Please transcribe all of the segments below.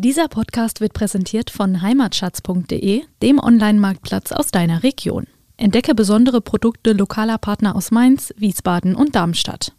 Dieser Podcast wird präsentiert von heimatschatz.de, dem Online-Marktplatz aus deiner Region. Entdecke besondere Produkte lokaler Partner aus Mainz, Wiesbaden und Darmstadt.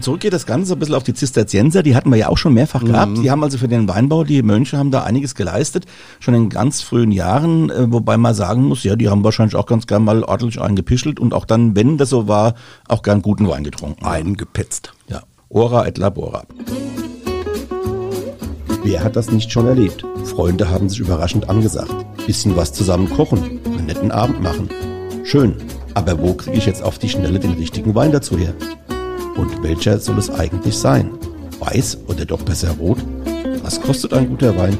Zurück geht das Ganze so ein bisschen auf die Zisterzienser, die hatten wir ja auch schon mehrfach gehabt. Mhm. Die haben also für den Weinbau, die Mönche haben da einiges geleistet, schon in ganz frühen Jahren, äh, wobei man sagen muss, ja, die haben wahrscheinlich auch ganz gern mal ordentlich eingepischelt und auch dann, wenn das so war, auch gern guten Wein getrunken. Eingepetzt. Ja, ora et labora. Wer hat das nicht schon erlebt? Freunde haben sich überraschend angesagt. Bisschen was zusammen kochen, einen netten Abend machen. Schön, aber wo kriege ich jetzt auf die Schnelle den richtigen Wein dazu her? Und welcher soll es eigentlich sein? Weiß oder doch besser rot? Was kostet ein guter Wein?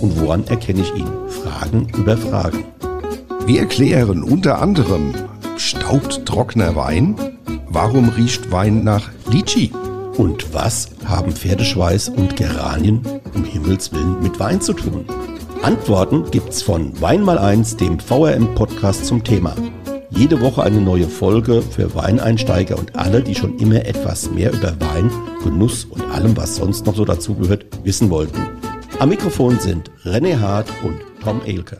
Und woran erkenne ich ihn? Fragen über Fragen. Wir erklären unter anderem, staubt trockener Wein? Warum riecht Wein nach Litschi? Und was haben Pferdeschweiß und Geranien um Himmels Willen mit Wein zu tun? Antworten gibt's von Wein mal eins, dem VRM-Podcast zum Thema. Jede Woche eine neue Folge für Weineinsteiger und alle, die schon immer etwas mehr über Wein, Genuss und allem, was sonst noch so dazugehört, wissen wollten. Am Mikrofon sind René Hart und Tom Elke.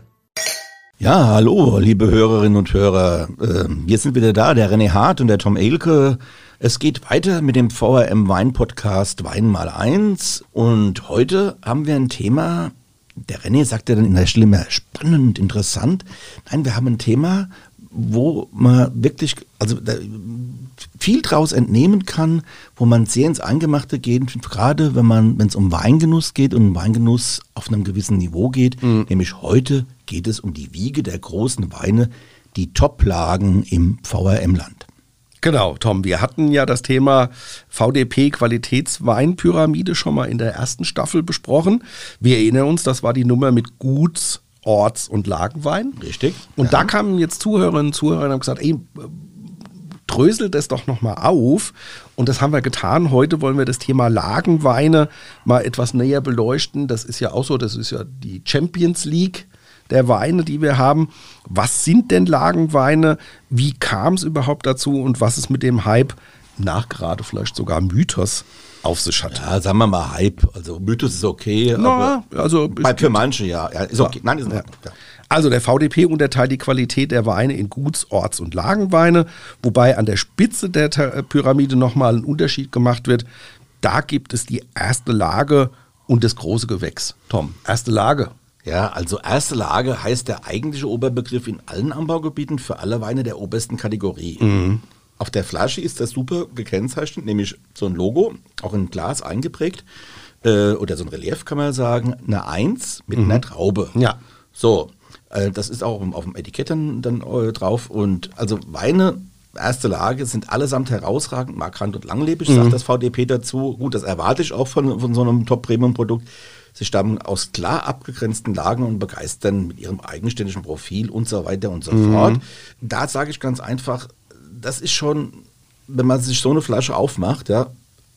Ja, hallo, liebe Hörerinnen und Hörer. Ähm, wir sind wieder da, der René Hart und der Tom Elke. Es geht weiter mit dem VRM Wein Podcast Wein mal eins. Und heute haben wir ein Thema, der René sagte dann in der Stille immer spannend, interessant. Nein, wir haben ein Thema, wo man wirklich, also viel draus entnehmen kann, wo man sehr ins Eingemachte geht, gerade wenn man, wenn es um Weingenuss geht und Weingenuss auf einem gewissen Niveau geht, nämlich heute geht es um die Wiege der großen Weine, die Top-Lagen im VRM-Land. Genau, Tom, wir hatten ja das Thema VDP Qualitätsweinpyramide schon mal in der ersten Staffel besprochen. Wir erinnern uns, das war die Nummer mit Guts, Orts- und Lagenwein. Richtig. Und Ja. da kamen jetzt Zuhörerinnen und Zuhörer und haben gesagt, ey, dröselt das doch nochmal auf. Und das haben wir getan. Heute wollen wir das Thema Lagenweine mal etwas näher beleuchten. Das ist ja auch so, das ist ja die Champions League der Weine, die wir haben. Was sind denn Lagenweine? Wie kam es überhaupt dazu? Und was ist mit dem Hype, nachgerade vielleicht sogar Mythos, auf sich hat? Ja, sagen wir mal Hype. Also Mythos ist okay, Na, aber also bei, für manche ja. ja ist okay. Nein, ist Ordnung. Ja. Also der VDP unterteilt die Qualität der Weine in Guts-, Orts- und Lagenweine, wobei an der Spitze der Ta- Pyramide nochmal ein Unterschied gemacht wird. Da gibt es die erste Lage und das große Gewächs. Tom, erste Lage. Ja, also erste Lage heißt der eigentliche Oberbegriff in allen Anbaugebieten für alle Weine der obersten Kategorie. Auf der Flasche ist das super gekennzeichnet, nämlich so ein Logo, auch in Glas eingeprägt, äh, oder so ein Relief kann man sagen, eine Eins mit einer Traube. Ja. So, äh, das ist auch auf dem Etikett dann, dann äh, drauf. Und also Weine, erste Lage, sind allesamt herausragend, markant und langlebig, sagt das VDP dazu. Gut, das erwarte ich auch von, von so einem Top-Premium-Produkt. Sie stammen aus klar abgegrenzten Lagen und begeistern mit ihrem eigenständigen Profil und so weiter und so fort. Da sage ich ganz einfach, das ist schon, wenn man sich so eine Flasche aufmacht, ja,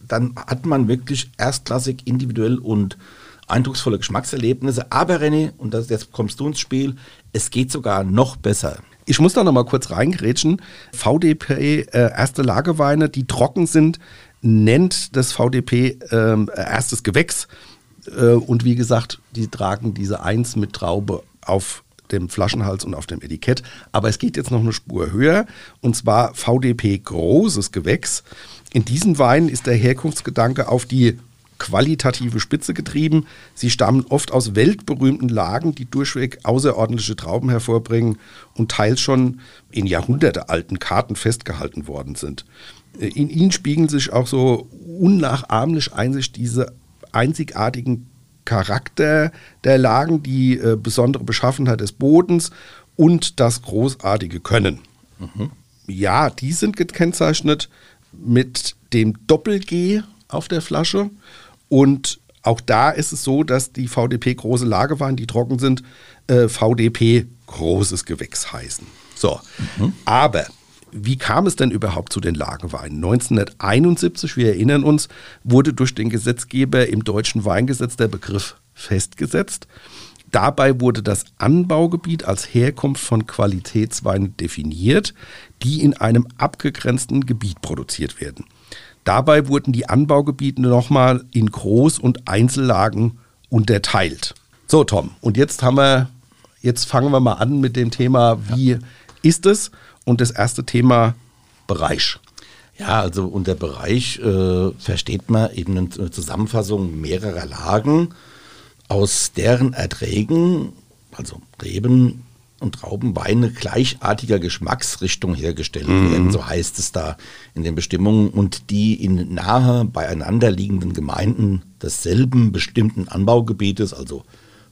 dann hat man wirklich erstklassig, individuell und eindrucksvolle Geschmackserlebnisse. Aber René, und das, jetzt kommst du ins Spiel, es geht sogar noch besser. Ich muss da noch mal kurz reingrätschen. VDP, äh, erste Lageweine, die trocken sind, nennt das VDP ähm, erstes Gewächs. Äh, und wie gesagt, die tragen diese Eins mit Traube auf dem Flaschenhals und auf dem Etikett. Aber es geht jetzt noch eine Spur höher. Und zwar VDP großes Gewächs. In diesen Weinen ist der Herkunftsgedanke auf die qualitative Spitze getrieben. Sie stammen oft aus weltberühmten Lagen, die durchweg außerordentliche Trauben hervorbringen und teils schon in jahrhundertealten Karten festgehalten worden sind. Äh, In ihnen spiegeln sich auch so unnachahmlich einzig diese einzigartigen Charakter der Lagen, die äh, besondere Beschaffenheit des Bodens und das großartige Können. Ja, die sind gekennzeichnet mit dem Doppel-G auf der Flasche. Und auch da ist es so, dass die VDP große Lageweine, die trocken sind, äh, VDP großes Gewächs heißen. So, aber wie kam es denn überhaupt zu den Lageweinen? 1971, wir erinnern uns, wurde durch den Gesetzgeber im deutschen Weingesetz der Begriff festgesetzt. Dabei wurde das Anbaugebiet als Herkunft von Qualitätsweinen definiert, die in einem abgegrenzten Gebiet produziert werden. Dabei wurden die Anbaugebiete nochmal in Groß- und Einzellagen unterteilt. So, Tom, und jetzt haben wir, jetzt fangen wir mal an mit dem Thema, wie ja. ist es? Und das erste Thema Bereich. Ja, also unter Bereich äh, versteht man eben eine Zusammenfassung mehrerer Lagen aus deren Erträgen, also Reben und Traubenweine gleichartiger Geschmacksrichtung hergestellt mhm. werden, so heißt es da in den Bestimmungen, und die in nahe beieinander liegenden Gemeinden desselben bestimmten Anbaugebietes, also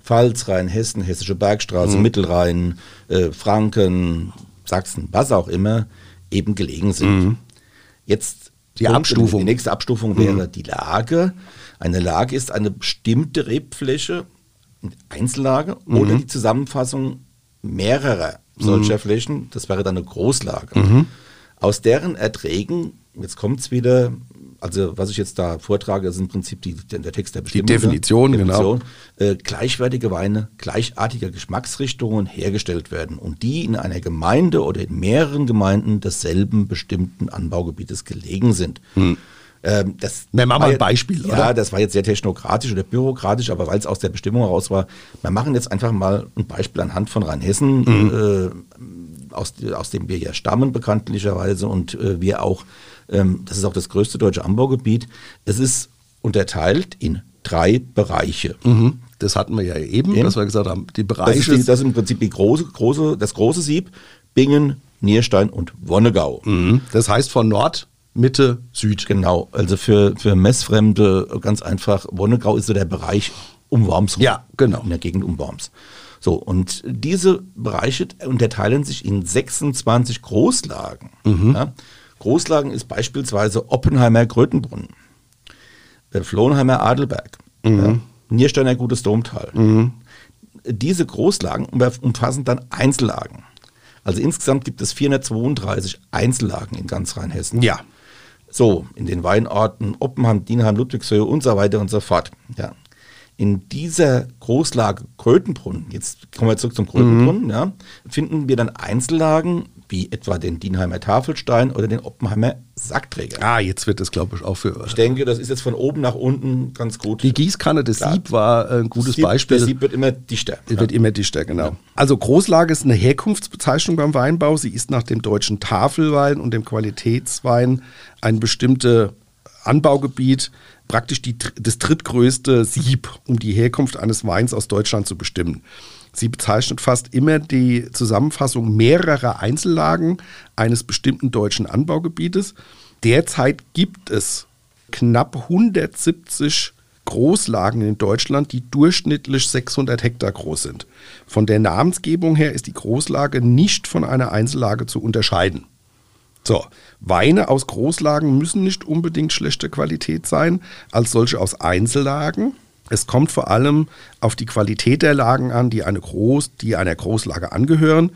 Pfalz, Rheinhessen, Hessische Bergstraße, mhm. Mittelrhein, äh, Franken, Sachsen, was auch immer, eben gelegen sind. Mhm. Jetzt die Abstufung. Die nächste Abstufung wäre mhm. die Lage. Eine Lage ist eine bestimmte Rebfläche, Einzellage mhm. oder die Zusammenfassung mehrerer solcher mhm. Flächen. Das wäre dann eine Großlage. Mhm. Aus deren Erträgen, jetzt kommt es wieder, also was ich jetzt da vortrage, ist im Prinzip die, der Text der Bestimmung. Die Definition, Definition genau. Äh, gleichwertige Weine gleichartiger Geschmacksrichtungen hergestellt werden und die in einer Gemeinde oder in mehreren Gemeinden desselben bestimmten Anbaugebietes gelegen sind. Mhm. Ähm, das wir machen mal ein Beispiel, ja, oder? das war jetzt sehr technokratisch oder bürokratisch, aber weil es aus der Bestimmung heraus war, wir machen jetzt einfach mal ein Beispiel anhand von Rheinhessen, mhm. äh, aus, aus dem wir ja stammen bekanntlicherweise und äh, wir auch, ähm, das ist auch das größte deutsche Anbaugebiet. Es ist unterteilt in drei Bereiche. Mhm. Das hatten wir ja eben, eben, dass wir gesagt haben, die Bereiche. Das ist, die, das ist im Prinzip die große, große, das große Sieb, Bingen, Nierstein und Wonnegau. Mhm. Das heißt von Nord Mitte, Süd. Genau, also für, für Messfremde ganz einfach, Wonnegau ist so der Bereich um Worms rum. Ja, genau. In der Gegend um Worms. So, und diese Bereiche unterteilen sich in 26 Großlagen. Mhm. Ja. Großlagen ist beispielsweise Oppenheimer Grötenbrunn, äh, Flohenheimer Adelberg, mhm. ja, Niersteiner Gutes Domtal. Mhm. Diese Großlagen umfassen dann Einzellagen. Also insgesamt gibt es 432 Einzellagen in ganz Rheinhessen. Ja. So, in den Weinorten Oppenheim, Dienheim, Ludwigshöhe und so weiter und so fort. Ja. In dieser Großlage Krötenbrunn, jetzt kommen wir zurück zum Krötenbrunn, mhm. ja, finden wir dann Einzellagen wie etwa den Dienheimer Tafelstein oder den Oppenheimer Sackträger. Ah, jetzt wird das, glaube ich, auch für. Ich denke, das ist jetzt von oben nach unten ganz gut. Die Gießkanne des Sieb war ein gutes Sieb, Beispiel. Der Sieb wird immer dichter. Ja. Wird immer dichter, genau. Ja. Also Großlage ist eine Herkunftsbezeichnung beim Weinbau. Sie ist nach dem deutschen Tafelwein und dem Qualitätswein ein bestimmtes Anbaugebiet, praktisch die, das drittgrößte Sieb, um die Herkunft eines Weins aus Deutschland zu bestimmen. Sie bezeichnet fast immer die Zusammenfassung mehrerer Einzellagen eines bestimmten deutschen Anbaugebietes. Derzeit gibt es knapp 170 Großlagen in Deutschland, die durchschnittlich 600 Hektar groß sind. Von der Namensgebung her ist die Großlage nicht von einer Einzellage zu unterscheiden. So, Weine aus Großlagen müssen nicht unbedingt schlechter Qualität sein als solche aus Einzellagen. Es kommt vor allem auf die Qualität der Lagen an, die, eine Groß, die einer Großlage angehören.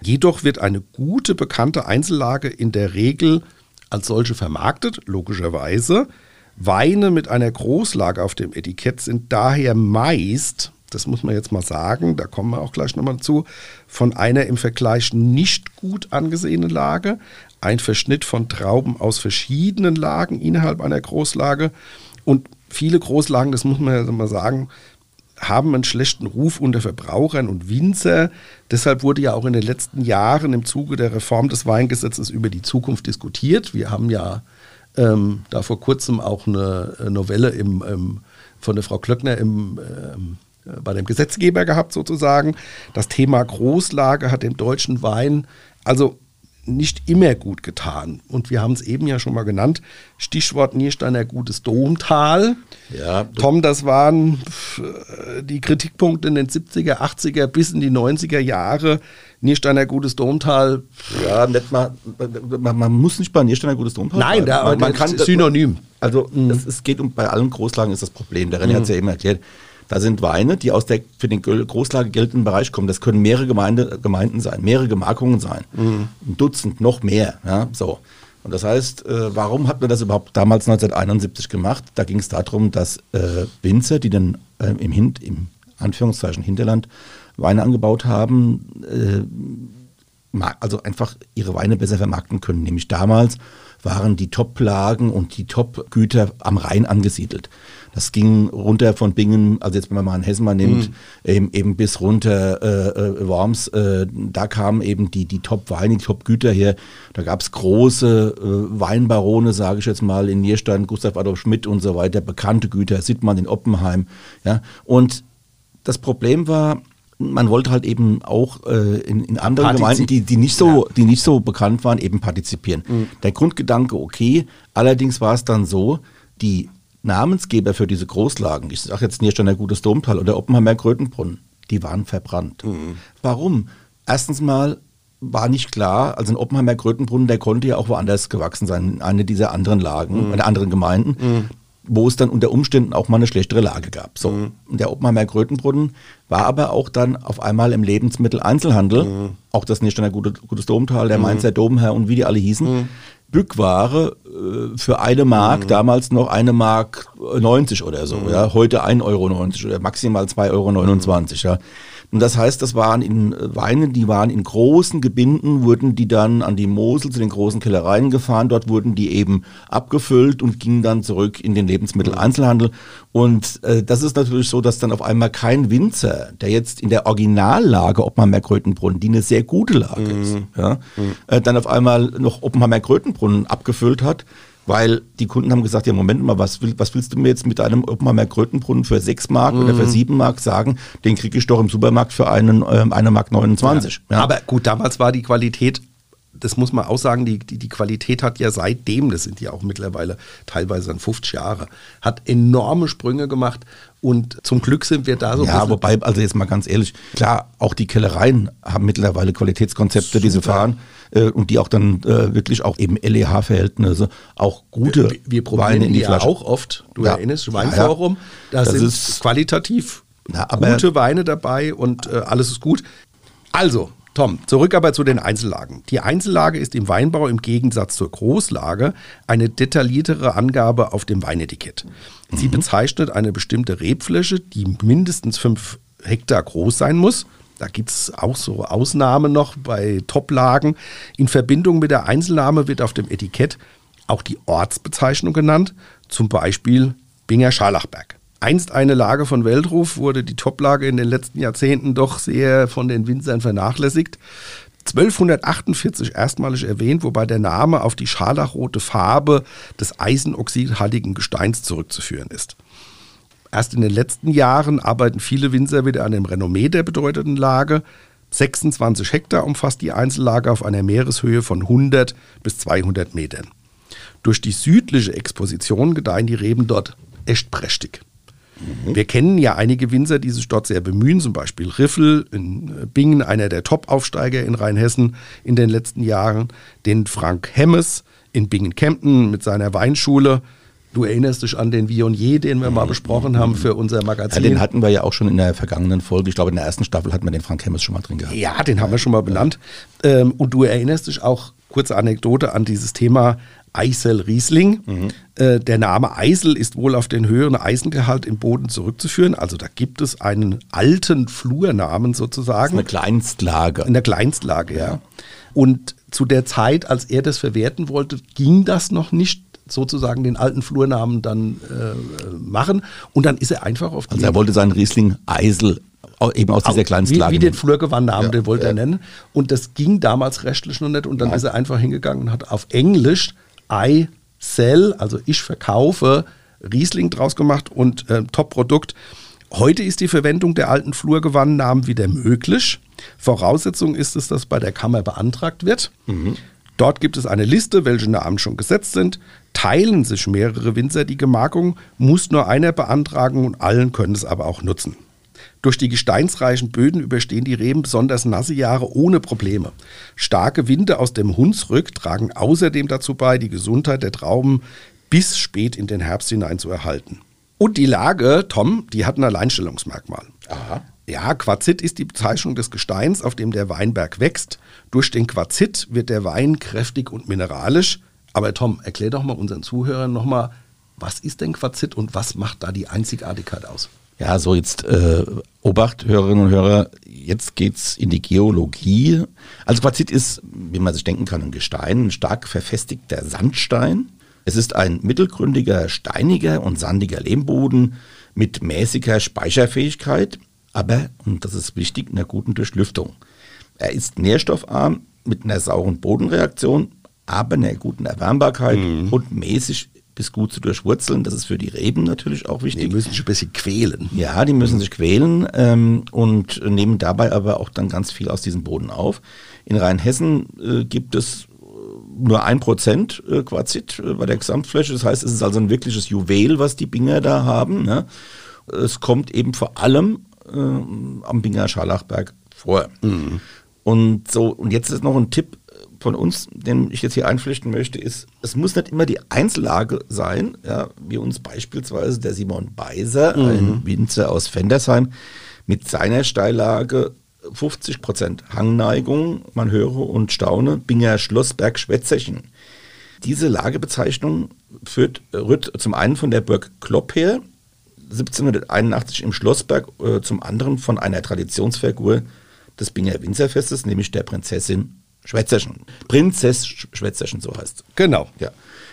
Jedoch wird eine gute, bekannte Einzellage in der Regel als solche vermarktet, logischerweise. Weine mit einer Großlage auf dem Etikett sind daher meist, das muss man jetzt mal sagen, da kommen wir auch gleich nochmal zu, von einer im Vergleich nicht gut angesehenen Lage, ein Verschnitt von Trauben aus verschiedenen Lagen innerhalb einer Großlage und viele Großlagen, das muss man ja mal sagen, haben einen schlechten Ruf unter Verbrauchern und Winzer. Deshalb wurde ja auch in den letzten Jahren im Zuge der Reform des Weingesetzes über die Zukunft diskutiert. Wir haben ja ähm, da vor kurzem auch eine Novelle im, ähm, von der Frau Klöckner im, ähm, bei dem Gesetzgeber gehabt, sozusagen. Das Thema Großlage hat dem deutschen Wein also nicht immer gut getan. Und wir haben es eben ja schon mal genannt. Stichwort Niersteiner Gutes Domtal. Ja. Tom, das waren die Kritikpunkte in den 70er, 80er bis in die 90er Jahre. Niersteiner Gutes Domtal. Ja, nicht mal, man, man muss nicht bei Niersteiner Gutes Domtal. Nein, da, man, man kann Synonym. Also mhm. es, es, geht um bei allen Großlagen ist das Problem. Der René mhm. hat es ja eben erklärt. Da sind Weine, die aus der für den Großlage geltenden Bereich kommen. Das können mehrere Gemeinde, Gemeinden sein, mehrere Gemarkungen sein. Mhm. Ein Dutzend, noch mehr. Ja, so. Und das heißt, äh, warum hat man das überhaupt damals 1971 gemacht? Da ging es darum, dass äh, Winzer, die dann äh, im, Hin im Anführungszeichen Hinterland Weine angebaut haben, äh, also einfach ihre Weine besser vermarkten können. Nämlich damals waren die Top-Lagen und die Top-Güter am Rhein angesiedelt. Das ging runter von Bingen, also jetzt wenn man mal einen Hessen mal nimmt, mhm. eben, eben, bis runter äh, äh, Worms, äh, da kamen eben die, die Top-Weine, die Top-Güter her. Da gab es große äh, Weinbarone, sage ich jetzt mal, in Nierstein, Gustav Adolf Schmidt und so weiter, bekannte Güter, Sittmann in Oppenheim. Ja? Und das Problem war, man wollte halt eben auch äh, in, in, anderen Partizip Gemeinden, die, die, nicht so, ja. die nicht so bekannt waren, eben partizipieren. Mhm. Der Grundgedanke okay, allerdings war es dann so, die Namensgeber für diese Großlagen, ich sage jetzt Niersteiner Gutes Domtal oder Oppenheimer Krötenbrunn, die waren verbrannt. Mhm. Warum? Erstens mal war nicht klar, also ein Oppenheimer Krötenbrunnen, der konnte ja auch woanders gewachsen sein, in einer dieser anderen Lagen, mhm. in anderen Gemeinden. Mhm wo es dann unter Umständen auch mal eine schlechtere Lage gab. So. Mhm. Der Oppenheimer Krötenbrunnen war aber auch dann auf einmal im Lebensmitteleinzelhandel, mhm. auch das Nischner Gute, Gutes Domtal, der. Mainzer Domherr und wie die alle hießen, mhm. Bückware äh, für eine Mark, mhm. damals noch eine Mark 90 oder so, mhm. ja, heute 1,90 Euro oder maximal 2,29 Euro, mhm. ja. Und das heißt, das waren in äh, Weine, die waren in großen Gebinden, wurden die dann an die Mosel zu den großen Kellereien gefahren. Dort wurden die eben abgefüllt und gingen dann zurück in den Lebensmitteleinzelhandel. Und äh, das ist natürlich so, dass dann auf einmal kein Winzer, der jetzt in der Originallage Oppenheimer Krötenbrunnen, die eine sehr gute Lage mhm. ist, ja, mhm. äh, dann auf einmal noch Oppenheimer Krötenbrunnen abgefüllt hat, weil die Kunden haben gesagt, ja Moment mal, was, will, was willst du mir jetzt mit einem Oppenheimer Krötenbrunnen für 6 Mark mhm. oder für 7 Mark sagen? Den kriege ich doch im Supermarkt für einen, ähm, eine Mark 29. Ja. Ja. Aber gut, damals war die Qualität das muss man auch sagen, die, die, die, Qualität hat ja seitdem, das sind ja auch mittlerweile teilweise dann 50 Jahre, hat enorme Sprünge gemacht und zum Glück sind wir da so. Ja, wobei, also jetzt mal ganz ehrlich, klar, auch die Kellereien haben mittlerweile Qualitätskonzepte, Super. die sie fahren äh, und die auch dann äh, wirklich auch eben LEH-Verhältnisse, auch gute wir, wir probieren Weine in die, die Flasche. auch oft. Du ja. erinnerst, Weinforum, ja, ja. da das sind ist, qualitativ na, gute Weine dabei und äh, alles ist gut. Also, Tom, zurück aber zu den Einzellagen. Die Einzellage ist im Weinbau im Gegensatz zur Großlage eine detailliertere Angabe auf dem Weinetikett. Sie mhm. bezeichnet eine bestimmte Rebfläche, die mindestens fünf Hektar groß sein muss. Da gibt es auch so Ausnahmen noch bei Toplagen. In Verbindung mit der Einzelnahme wird auf dem Etikett auch die Ortsbezeichnung genannt, zum Beispiel Binger Scharlachberg. Einst eine Lage von Weltruf wurde die Toplage in den letzten Jahrzehnten doch sehr von den Winzern vernachlässigt. 1248 erstmalig erwähnt, wobei der Name auf die scharlachrote Farbe des eisenoxidhaltigen Gesteins zurückzuführen ist. Erst in den letzten Jahren arbeiten viele Winzer wieder an dem Renommee der bedeutenden Lage. 26 Hektar umfasst die Einzellage auf einer Meereshöhe von 100 bis 200 Metern. Durch die südliche Exposition gedeihen die Reben dort echt prächtig. Mhm. Wir kennen ja einige Winzer, die sich dort sehr bemühen, zum Beispiel Riffel in äh, Bingen, einer der Top-Aufsteiger in Rheinhessen in den letzten Jahren, den Frank Hemmes in Bingen-Kempten mit seiner Weinschule. Du erinnerst dich an den Vionier, den wir mal besprochen haben für unser Magazin. Ja, den hatten wir ja auch schon in der vergangenen Folge. Ich glaube, in der ersten Staffel hatten wir den Frank Hemmes schon mal drin gehabt. Ja, den haben wir schon mal benannt. Ähm, und du erinnerst dich auch, kurze Anekdote, an dieses Thema Eisel Riesling. Mhm. Äh, der Name Eisel ist wohl auf den höheren Eisengehalt im Boden zurückzuführen. Also da gibt es einen alten Flurnamen sozusagen. Eine Kleinstlage. In der Kleinstlage, ja. ja. Und zu der Zeit, als er das verwerten wollte, ging das noch nicht sozusagen den alten Flurnamen dann äh, machen. Und dann ist er einfach auf die. Also er wollte seinen Riesling Eisel eben aus dieser Kleinstlage. Wie, wie den Flurgewandnamen, ja, den wollte ja. er nennen. Und das ging damals rechtlich noch nicht. Und dann ja. ist er einfach hingegangen und hat auf Englisch I sell, also ich verkaufe, Riesling draus gemacht und äh, Top-Produkt. Heute ist die Verwendung der alten Flurgewandnamen wieder möglich. Voraussetzung ist es, dass bei der Kammer beantragt wird. Mhm. Dort gibt es eine Liste, welche Namen schon gesetzt sind. Teilen sich mehrere Winzer die Gemarkung, muss nur einer beantragen und allen können es aber auch nutzen. Durch die gesteinsreichen Böden überstehen die Reben besonders nasse Jahre ohne Probleme. Starke Winde aus dem Hunsrück tragen außerdem dazu bei, die Gesundheit der Trauben bis spät in den Herbst hinein zu erhalten. Und die Lage, Tom, die hat ein Alleinstellungsmerkmal. Aha. Ja, Quarzit ist die Bezeichnung des Gesteins, auf dem der Weinberg wächst. Durch den Quarzit wird der Wein kräftig und mineralisch. Aber Tom, erklär doch mal unseren Zuhörern nochmal, was ist denn Quarzit und was macht da die Einzigartigkeit aus? Ja, so jetzt äh, Obacht, Hörerinnen und Hörer, jetzt geht's in die Geologie. Also Quarzit ist, wie man sich denken kann, ein Gestein, ein stark verfestigter Sandstein. Es ist ein mittelgründiger, steiniger und sandiger Lehmboden mit mäßiger Speicherfähigkeit, aber, und das ist wichtig, einer guten Durchlüftung. Er ist nährstoffarm mit einer sauren Bodenreaktion, aber einer guten Erwärmbarkeit mhm. und mäßig bis gut zu durchwurzeln. Das ist für die Reben natürlich auch wichtig. Die müssen sich ein bisschen quälen. Ja, die müssen sich quälen ähm, und nehmen dabei aber auch dann ganz viel aus diesem Boden auf. In Rheinhessen äh, gibt es äh, nur ein Prozent äh, Quarzit äh, bei der Gesamtfläche. Das heißt, es ist also ein wirkliches Juwel, was die Binger da haben. Ne? Es kommt eben vor allem äh, am Binger Scharlachberg vor. Mhm. Und so, und jetzt ist noch ein Tipp von uns, den ich jetzt hier einflechten möchte, ist, es muss nicht immer die Einzellage sein, ja, wie uns beispielsweise der Simon Beiser, mhm. ein Winzer aus Fendersheim, mit seiner Steillage 50% Hangneigung, man höre und staune, Binger Schlossberg Schwetzerchen. Diese Lagebezeichnung führt, rührt zum einen von der Burg Klopp her, 1781 im Schlossberg, äh, zum anderen von einer Traditionsfigur des Binger Winzerfestes, nämlich der Prinzessin Schwetzerchen. Prinzess Schwetzerchen, so heißt Genau. Ja.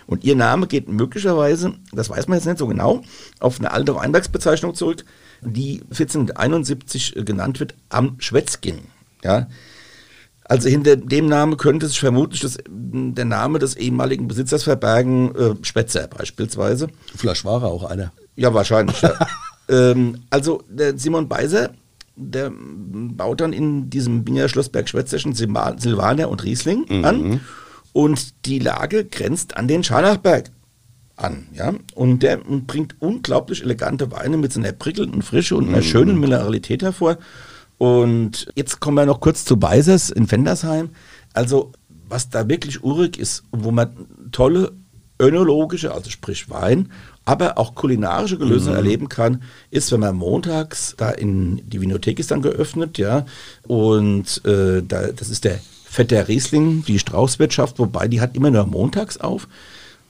Und ihr Name geht möglicherweise, das weiß man jetzt nicht so genau, auf eine alte Weinbergsbezeichnung zurück, die 1471 äh, genannt wird, am Schwetzgin. Ja. Also hinter dem Namen könnte sich vermutlich das, der Name des ehemaligen Besitzers verbergen, äh, Schwetzer beispielsweise. Vielleicht war er auch einer. Ja, wahrscheinlich. ja. ähm, also der Simon Beiser der baut dann in diesem Binger Schlossberg Schwetzerchen Silvaner und Riesling mhm. an. Und die Lage grenzt an den Scharlachberg an. Ja? Und der bringt unglaublich elegante Weine mit seiner prickelnden Frische und einer mhm. schönen Mineralität hervor. Und jetzt kommen wir noch kurz zu Beisers in Fendersheim. Also, was da wirklich urig ist und wo man tolle önologische, also sprich Wein, aber auch kulinarische Gelöse mhm. erleben kann, ist, wenn man montags da in die Vinothek ist dann geöffnet, ja, und äh, da, das ist der Vetter Riesling, die Straußwirtschaft, wobei die hat immer nur montags auf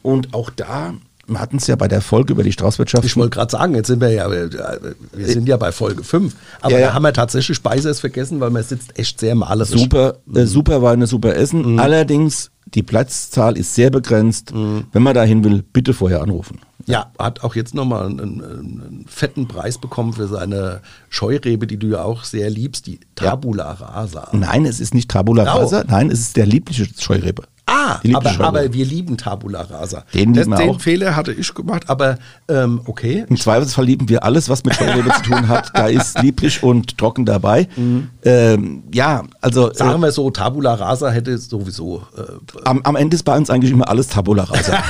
und auch da wir hatten es ja bei der Folge über die Straußwirtschaft. Ich wollte gerade sagen, jetzt sind wir ja, wir sind ja bei Folge 5. Aber ja, da haben wir tatsächlich Speises vergessen, weil man sitzt echt sehr malerisch. Super, äh, super Weine, super Essen. Mhm. Allerdings, die Platzzahl ist sehr begrenzt. Mhm. Wenn man dahin will, bitte vorher anrufen. Ja, hat auch jetzt nochmal einen, einen, fetten Preis bekommen für seine Scheurebe, die du ja auch sehr liebst, die Tabula Rasa. Nein, es ist nicht Tabula Rasa, nein, es ist der liebliche Scheurebe. Ah, aber, aber, wir lieben Tabula Rasa. Den, das, den Fehler hatte ich gemacht, aber ähm, okay. Im Zweifelsfall lieben wir alles, was mit Scheurebe zu tun hat. Da ist lieblich und trocken dabei. Mhm. Ähm, ja, also. Sagen äh, wir so, Tabula Rasa hätte sowieso. Äh, am, am, Ende ist bei uns eigentlich immer alles Tabula Rasa.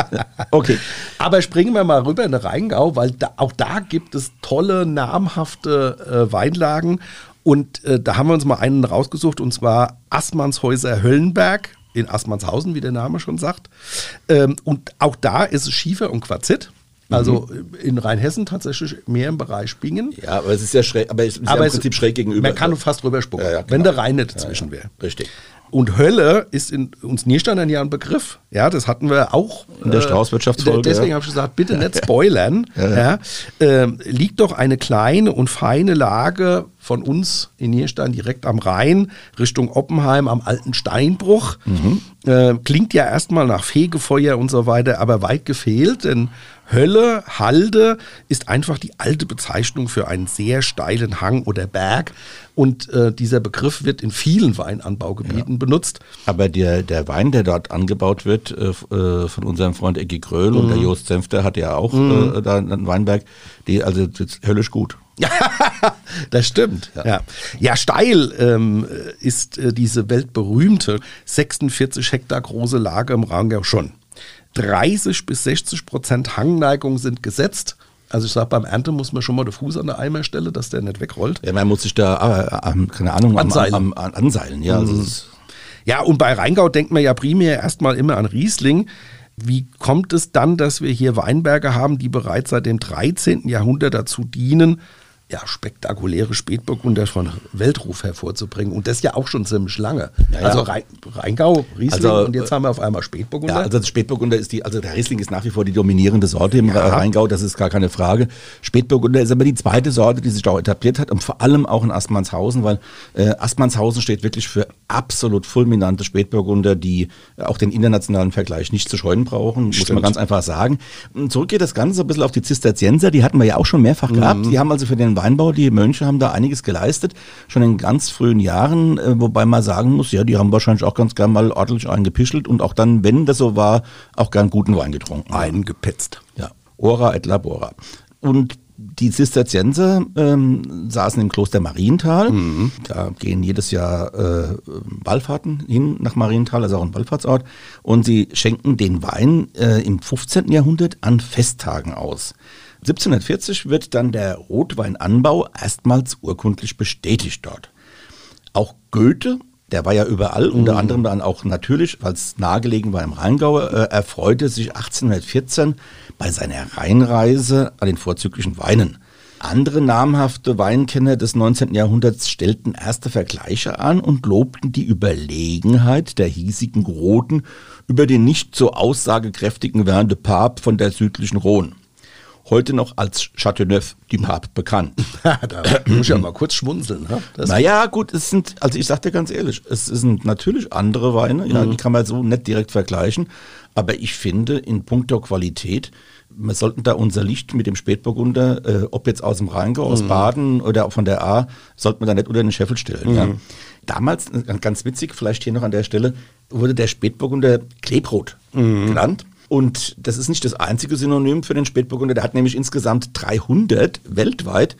okay. Aber springen wir mal rüber in den Rheingau, weil da, auch da gibt es tolle, namhafte äh, Weinlagen. Und äh, da haben wir uns mal einen rausgesucht, und zwar Assmannshäuser Höllenberg in Assmannshausen, wie der Name schon sagt. Ähm, und auch da ist es Schiefer und Quarzit. Also mhm. in Rheinhessen tatsächlich mehr im Bereich Bingen. Ja, aber es ist ja schräg, aber es ist aber ja im Prinzip schräg gegenüber. Man kann fast drüber spucken, ja, ja, wenn der Rhein nicht dazwischen wäre. Richtig. Und Hölle ist in uns Nierstandern ja ein Begriff. Ja, das hatten wir auch. In der äh, Straußwirtschaftsfolge. Deswegen ja. habe ich gesagt, bitte nicht spoilern. ja, äh, liegt doch eine kleine und feine Lage von uns in Nierstein direkt am Rhein Richtung Oppenheim am alten Steinbruch. Mhm. Äh, klingt ja erstmal nach Fegefeuer und so weiter, aber weit gefehlt, denn Hölle, Halde ist einfach die alte Bezeichnung für einen sehr steilen Hang oder Berg. Und äh, dieser Begriff wird in vielen Weinanbaugebieten ja. benutzt. Aber der, der Wein, der dort angebaut wird, äh, äh von unserem Freund Eggy Gröhl mhm. und der mhm. Jost Senfter hat ja auch mhm. äh, da einen Weinberg, die also höllisch gut. das stimmt. Ja, ja. ja steil ähm, ist äh, diese weltberühmte 46 Hektar große Lage im Rangau schon. 30 bis 60 Prozent Hangneigung sind gesetzt. Also ich sage, beim Ernte muss man schon mal den Fuß an der Eimerstelle, dass der nicht wegrollt. Ja, man muss sich da, äh, keine Ahnung, anseilen. Am, am, anseilen. Ja, also mhm. ja, und bei Rheingau denkt man ja primär erstmal immer an Riesling. Wie kommt es dann, dass wir hier Weinberge haben, die bereits seit dem 13. Jahrhundert dazu dienen, ja, spektakuläre Spätburgunder von Weltruf hervorzubringen. Und das ja auch schon ziemlich lange. Ja, ja. Also Rheingau, Riesling also, und jetzt haben wir auf einmal Spätburgunder. Ja, also Spätburgunder ist die, also der Riesling ist nach wie vor die dominierende Sorte im. Rheingau, das ist gar keine Frage. Spätburgunder ist aber die zweite Sorte, die sich da etabliert hat und vor allem auch in Astmannshausen, weil äh, Astmannshausen steht wirklich für absolut fulminante Spätburgunder, die auch den internationalen Vergleich nicht zu scheuen brauchen, Stimmt. muss man ganz einfach sagen. Zurück geht das Ganze ein bisschen auf die Zisterzienser, die hatten wir ja auch schon mehrfach mhm. gehabt. Die haben also für den Weinbau, die Mönche haben da einiges geleistet, schon in ganz frühen Jahren, äh, wobei man sagen muss, ja, die haben wahrscheinlich auch ganz gern mal ordentlich eingepischelt und auch dann, wenn das so war, auch gern guten Wein getrunken. Eingepetzt. Ja, ora et labora. Und die Zisterzienser ähm, saßen im Kloster Marienthal. Mhm. Da gehen jedes Jahr äh, Wallfahrten hin nach Marienthal, also auch ein Wallfahrtsort. Und sie schenken den Wein äh, im 15. Jahrhundert an Festtagen aus. 1740 wird dann der Rotweinanbau erstmals urkundlich bestätigt dort. Auch Goethe, der war ja überall, mhm. unter anderem dann auch natürlich, weil es nahegelegen war im Rheingau, äh, erfreute sich 1814 bei seiner Rheinreise an den vorzüglichen Weinen. Andere namhafte Weinkenner des 19. Jahrhunderts stellten erste Vergleiche an und lobten die Überlegenheit der hiesigen Roten über den nicht so aussagekräftigen Vin de Pape von der südlichen Rhone heute noch als Chateauneuf du Pape bekannt. da muss ich ja mal kurz schmunzeln. Ne? naja, gut, es sind, also ich sag dir ganz ehrlich, es sind natürlich andere Weine, ja, mhm. die kann man so nicht direkt vergleichen, aber ich finde in puncto Qualität, wir sollten da unser Licht mit dem Spätburgunder, äh, ob jetzt aus dem Rheingau, aus mhm. Baden oder von der A, sollten wir da nicht unter den Scheffel stellen. Mhm. Ja. Damals, ganz witzig, vielleicht hier noch an der Stelle, wurde der Spätburgunder Klebrot mhm. genannt. Und das ist nicht das einzige Synonym für den Spätburgunder. Der hat nämlich insgesamt 300 weltweit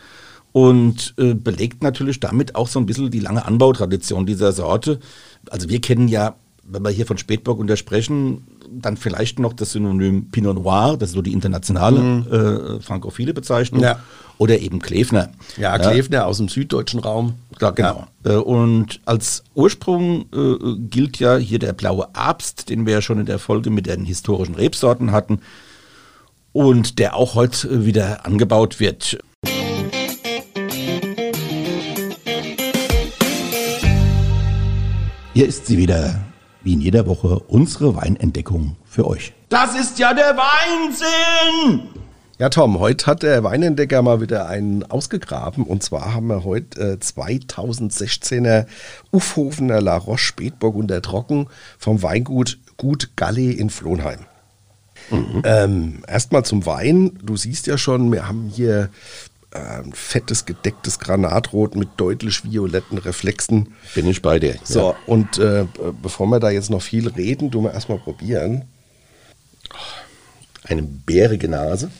und äh, belegt natürlich damit auch so ein bisschen die lange Anbautradition dieser Sorte. Also wir kennen ja, wenn wir hier von Spätburgunder sprechen, dann vielleicht noch das Synonym Pinot Noir, das ist so die internationale mhm. äh, frankophile Bezeichnung. Ja. Oder eben Klefner. Ja, Klefner ja. aus dem süddeutschen Raum. Ja, genau. Ja. Äh, und als Ursprung äh, gilt ja hier der blaue Abst, den wir ja schon in der Folge mit den historischen Rebsorten hatten und der auch heute wieder angebaut wird. Hier ist sie wieder, wie in jeder Woche unsere Weinentdeckung für euch. Das ist ja der Weinsinn! Ja, Tom, heute hat der Weinentdecker mal wieder einen ausgegraben. Und zwar haben wir heute äh, 2016er Uffhofener La Roche Spätburgunder Trocken vom Weingut Gut Galle in Flohnheim. Mhm. Ähm, Erstmal zum Wein. Du siehst ja schon, wir haben hier ein fettes, gedecktes Granatrot mit deutlich violetten Reflexen. Bin ich bei dir. So, ja. und äh, bevor wir da jetzt noch viel reden, tun wir erstmal probieren. Eine bärige Nase.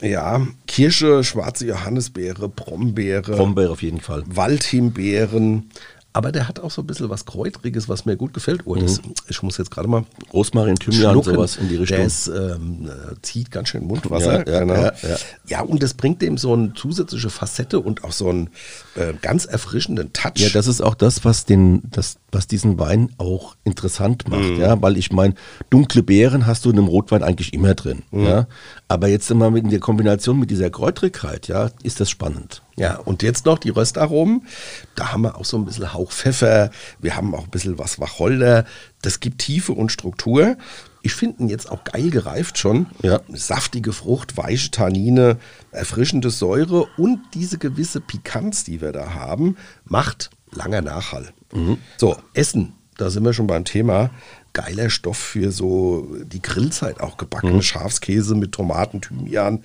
Ja, Kirsche, schwarze Johannisbeere, Brombeere. Brombeere auf jeden Fall. Waldhimbeeren, aber der hat auch so ein bisschen was Kräutriges, was mir gut gefällt. Oh, das, mhm. Ich muss jetzt gerade mal Rosmarin, Thymian, sowas in die Richtung. Das ähm, zieht ganz schön Mundwasser. Ja, ja, genau. ja, ja. ja, und das bringt dem so eine zusätzliche Facette und auch so einen äh, ganz erfrischenden Touch. Ja, das ist auch das, was den, das, was diesen Wein auch interessant macht, mhm. ja, weil ich meine, dunkle Beeren hast du in einem Rotwein eigentlich immer drin, mhm. ja, aber jetzt immer mit in der Kombination mit dieser Kräutrigkeit, ja, ist das spannend. Ja, und jetzt noch die Röstaromen. Da haben wir auch so ein bisschen Hauch Pfeffer. Wir haben auch ein bisschen was Wacholder. Das gibt Tiefe und Struktur. Ich finde ihn jetzt auch geil gereift schon. Ja. Saftige Frucht, weiche Tannine, erfrischende Säure und diese gewisse Pikanz, die wir da haben, macht langer Nachhall. Mhm. So, Essen. Da sind wir schon beim Thema geiler Stoff für so die Grillzeit auch gebackene mhm. Schafskäse mit Tomaten, Thymian,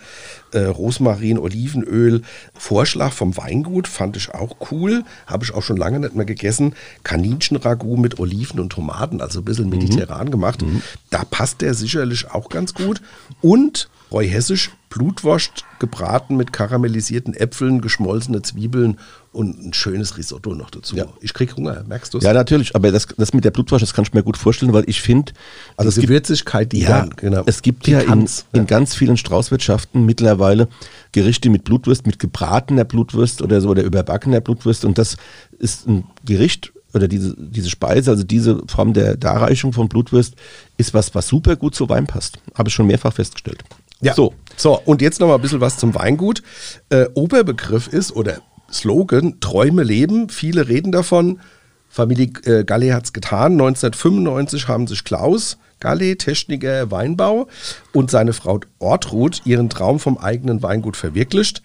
äh, Rosmarin, Olivenöl. Vorschlag vom Weingut fand ich auch cool, habe ich auch schon lange nicht mehr gegessen. Kaninchenragout mit Oliven und Tomaten, also ein bisschen mhm. mediterran gemacht. Mhm. Da passt der sicherlich auch ganz gut. Und Roy Hessisch, Blutwurst gebraten mit karamellisierten Äpfeln, geschmolzene Zwiebeln und ein schönes Risotto noch dazu. Ja. Ich krieg Hunger, merkst du es? Ja, natürlich, aber das, das mit der Blutwurst, das kann ich mir gut vorstellen, weil ich finde... Also Gewürzigkeit, die ja, dann, genau. Es gibt ja in, in, ganz vielen Straußwirtschaften mittlerweile Gerichte mit Blutwurst, mit gebratener Blutwurst oder so, oder überbackener Blutwurst und das ist ein Gericht, oder diese, diese Speise, also diese Form der Darreichung von Blutwurst, ist was, was super gut zu Wein passt. Habe ich schon mehrfach festgestellt. Ja. So. So, und jetzt noch mal ein bisschen was zum Weingut. Äh, Oberbegriff ist oder Slogan Träume leben. Viele reden davon. Familie äh, Galle hat es getan. 1995 haben sich Klaus Galle, Techniker Weinbau, und seine Frau Ortrud ihren Traum vom eigenen Weingut verwirklicht.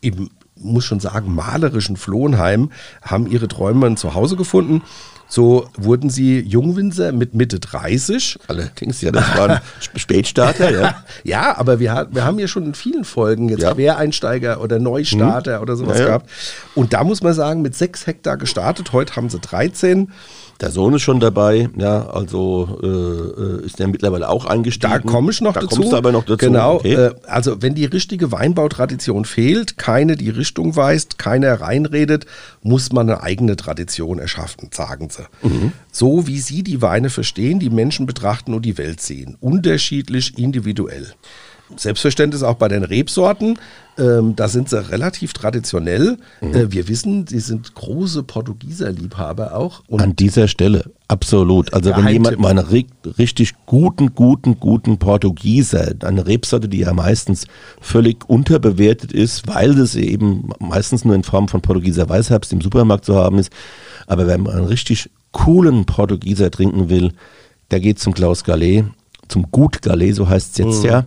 Im, muss schon sagen, malerischen Flohenheim haben ihre Träume ein Zuhause gefunden. So wurden sie Jungwinzer mit Mitte 30. Allerdings, ja, das waren Spätstarter, ja. ja, aber wir, wir haben ja schon in vielen Folgen jetzt ja. Quereinsteiger oder Neustarter hm. oder sowas ja, ja. gehabt. Und da muss man sagen, mit sechs Hektar gestartet. Heute haben sie 13. Der Sohn ist schon dabei, ja, also äh, äh ist der mittlerweile auch eingestiegen. Da komme ich noch da dazu. Kommst du aber noch dazu. Genau, okay. äh, also wenn die richtige Weinbautradition fehlt, keine die Richtung weist, keiner reinredet, muss man eine eigene Tradition erschaffen, sagen sie. Mhm. So wie sie die Weine verstehen, die Menschen betrachten und die Welt sehen. Unterschiedlich, individuell. Selbstverständlich auch bei den Rebsorten. Ähm, da sind sie relativ traditionell. Mhm. Äh, wir wissen, sie sind große Portugieser Liebhaber auch. An dieser Stelle, absolut. Also wenn jemand mal einen richtig guten, guten, guten Portugieser, eine Rebsorte, die ja meistens völlig unterbewertet ist, weil es eben meistens nur in Form von Portugieser Weißherbst im Supermarkt zu haben ist. Aber wenn man einen richtig coolen Portugieser trinken will, der geht zum Klaus Gallet, zum Gut Gallet, so heißt es jetzt mhm. ja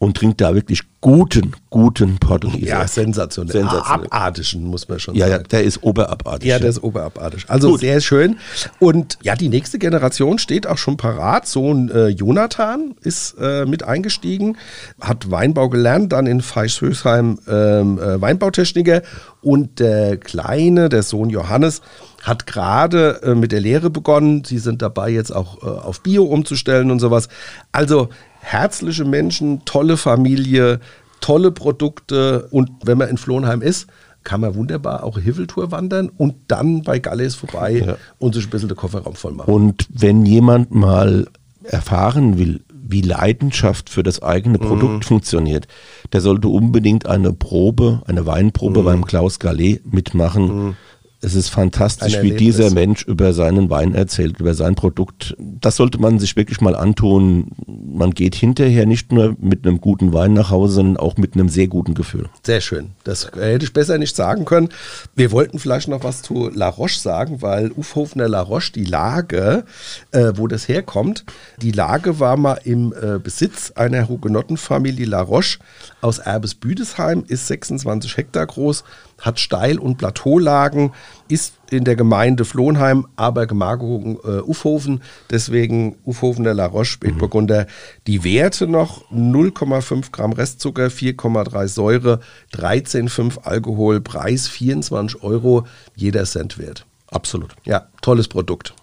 und trinkt da wirklich guten, guten Portugiesisch. Ja, sensationell. sensationell. Abartischen, muss man schon ja, sagen. Ja, der ist oberabartig. Ja, der ist oberabartig. Also Gut. sehr schön. Und ja, die nächste Generation steht auch schon parat. Sohn äh, Jonathan ist äh, mit eingestiegen, hat Weinbau gelernt, dann in Feischhösheim ähm, äh, Weinbautechniker. Und der Kleine, der Sohn Johannes, hat gerade äh, mit der Lehre begonnen. Sie sind dabei, jetzt auch äh, auf Bio umzustellen und sowas. Also herzliche Menschen, tolle Familie, tolle Produkte und wenn man in Flohnheim ist, kann man wunderbar auch Hiveltour wandern und dann bei Galles vorbei ja. und sich ein bisschen den Kofferraum voll machen. Und wenn jemand mal erfahren will, wie Leidenschaft für das eigene mhm. Produkt mhm. funktioniert, der sollte unbedingt eine Probe, eine Weinprobe mhm. beim Klaus Gallet mitmachen. Mhm es ist fantastisch, wie dieser Mensch über seinen Wein erzählt, über sein Produkt. Das sollte man sich wirklich mal antun. Man geht hinterher nicht nur mit einem guten Wein nach Hause, sondern auch mit einem sehr guten Gefühl. Sehr schön. Das hätte ich besser nicht sagen können. Wir wollten vielleicht noch was zu La Roche sagen, weil Ufhofner La Roche, die Lage, äh, wo das herkommt, die Lage war mal im äh, Besitz einer Hugenottenfamilie La Roche aus Erbes-Büdesheim, ist 26 Hektar groß hat Steil- und Plateaulagen, ist in der Gemeinde Flohnheim, aber Gemarkung äh, Ufhofen, deswegen Ufhofen der La Roche Spätburgunder. Mhm. Die Werte noch 0,5 Gramm Restzucker, 4,3 Säure, 13,5 Alkohol, Preis 24 Euro, jeder Cent wert. Absolut. Ja, tolles Produkt.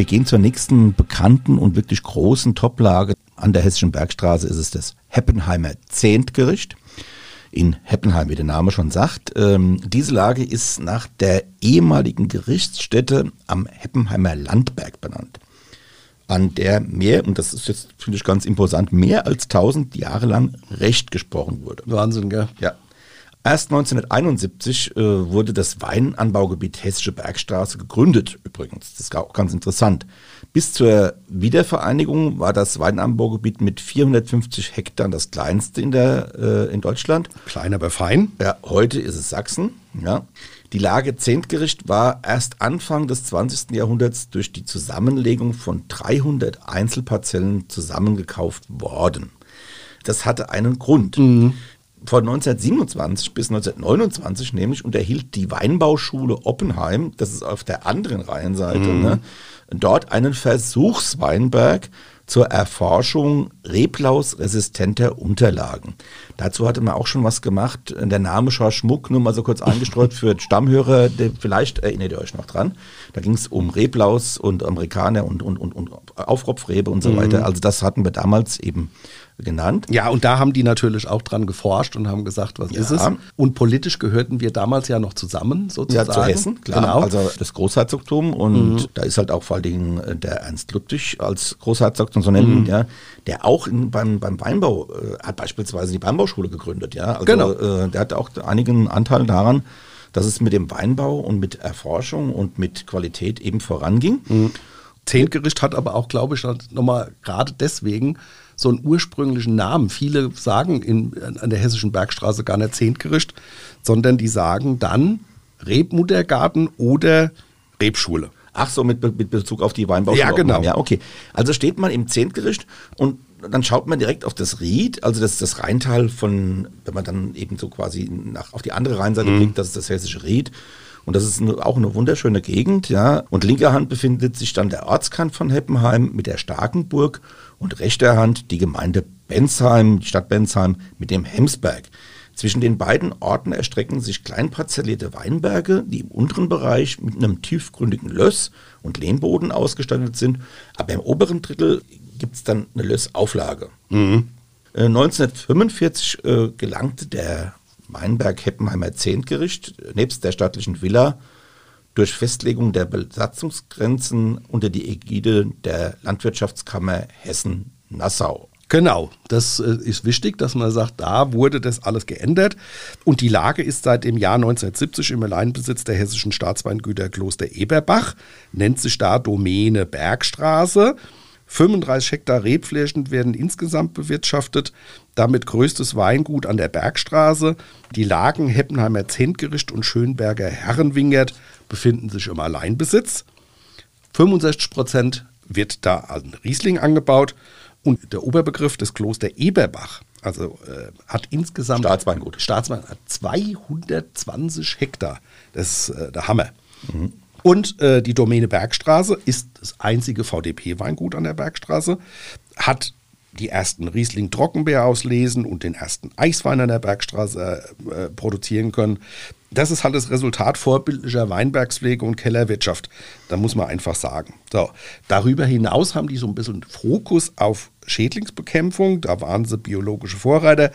Wir gehen zur nächsten bekannten und wirklich großen Toplage. An der Hessischen Bergstraße ist es das Heppenheimer Zehntgericht. In Heppenheim, wie der Name schon sagt. Ähm, diese Lage ist nach der ehemaligen Gerichtsstätte am Heppenheimer Landberg benannt. An der mehr, und das ist jetzt, finde ich ganz imposant, mehr als 1000 Jahre lang Recht gesprochen wurde. Wahnsinn, gell? Ja. Erst 1971 äh, wurde das Weinanbaugebiet Hessische Bergstraße gegründet, übrigens. Das ist auch ganz interessant. Bis zur Wiedervereinigung war das Weinanbaugebiet mit 450 Hektar das kleinste in, der, äh, in Deutschland. Klein, aber fein. Ja, heute ist es Sachsen. Ja. Die Lage Zehntgericht war erst Anfang des 20. Jahrhunderts durch die Zusammenlegung von 300 Einzelparzellen zusammengekauft worden. Das hatte einen Grund. Mhm von 1927 bis 1929 nämlich unterhielt die Weinbauschule Oppenheim, das ist auf der anderen Rheinseite, mhm. ne, dort einen Versuchsweinberg zur Erforschung Reblausresistenter Unterlagen. Dazu hatte man auch schon was gemacht. Der Name Schor Schmuck, nur mal so kurz eingestreut für Stammhörer, vielleicht erinnert ihr euch noch dran. Da ging es um Reblaus und Amerikaner und, und, und, und Aufropfrebe und so mhm. weiter. Also das hatten wir damals eben genannt. Ja, und da haben die natürlich auch dran geforscht und haben gesagt, was ja. ist es? Und politisch gehörten wir damals ja noch zusammen, sozusagen. Ja, zu Hessen, klar. Genau. Also das Großherzogtum und mhm. da ist halt auch vor allen Dingen äh, der Ernst Ludwig als Großherzog, so nennen mhm. ja, der auch in, beim, beim Weinbau äh, hat beispielsweise die Weinbauschule gegründet, ja. Also, genau. Äh, der hat auch einigen Anteil daran, dass es mit dem Weinbau und mit Erforschung und mit Qualität eben voranging. Mhm. Zehntgericht hat aber auch, glaube ich, nochmal gerade deswegen so einen ursprünglichen Namen. Viele sagen in, an der Hessischen Bergstraße gar nicht Zehntgericht, sondern die sagen dann Rebmuttergarten oder Rebschule. Ach so, mit, mit Bezug auf die Weinbauschule. Ja, genau. Ja, okay. Also steht man im Zehntgericht und dann schaut man direkt auf das Ried, also das ist das Rheintal von, wenn man dann eben so quasi nach, auf die andere Rheinseite mhm. blickt, das ist das hessische Ried. Und das ist auch eine wunderschöne Gegend, ja. Und linker Hand befindet sich dann der Ortskern von Heppenheim mit der Starkenburg und rechter Hand die Gemeinde Bensheim, die Stadt Bensheim mit dem Hemsberg. Zwischen den beiden Orten erstrecken sich klein parzellierte Weinberge, die im unteren Bereich mit einem tiefgründigen Löss und Lehmboden ausgestattet sind. Aber im oberen Drittel gibt es dann eine Lössauflage. Mhm. 1945 äh, äh, gelangte der Weinberg-Heppenheimer Zehntgericht nebst der staatlichen Villa durch Festlegung der Besatzungsgrenzen unter die Ägide der Landwirtschaftskammer Hessen-Nassau. Genau, das äh, ist wichtig, dass man sagt, da wurde das alles geändert. Und die Lage ist seit dem Jahr 1970 im Alleinbesitz der hessischen Staatsweingüter Kloster Eberbach, nennt sich da Domäne Bergstraße. 35 Hektar Rebflächen werden insgesamt bewirtschaftet, damit größtes Weingut an der Bergstraße. Die Lagen Heppenheimer Zentgericht und Schönberger Herrenwingert befinden sich im Alleinbesitz. 65 Prozent wird da an Riesling angebaut und der Oberbegriff des Kloster Eberbach, also äh, hat insgesamt Staatsweingut. Staatswein hat 220 Hektar. Das ist äh, der Hammer. Mhm. Und äh, die Domäne Bergstraße ist das einzige VDP-Weingut an der Bergstraße, hat die ersten Riesling Trockenbeer auslesen und den ersten Eiswein an der Bergstraße äh, produzieren können. Das ist halt das Resultat vorbildlicher Weinbergspflege und Kellerwirtschaft. Da muss man einfach sagen. So, darüber hinaus haben die so ein bisschen Fokus auf Schädlingsbekämpfung. Da waren sie biologische Vorreiter.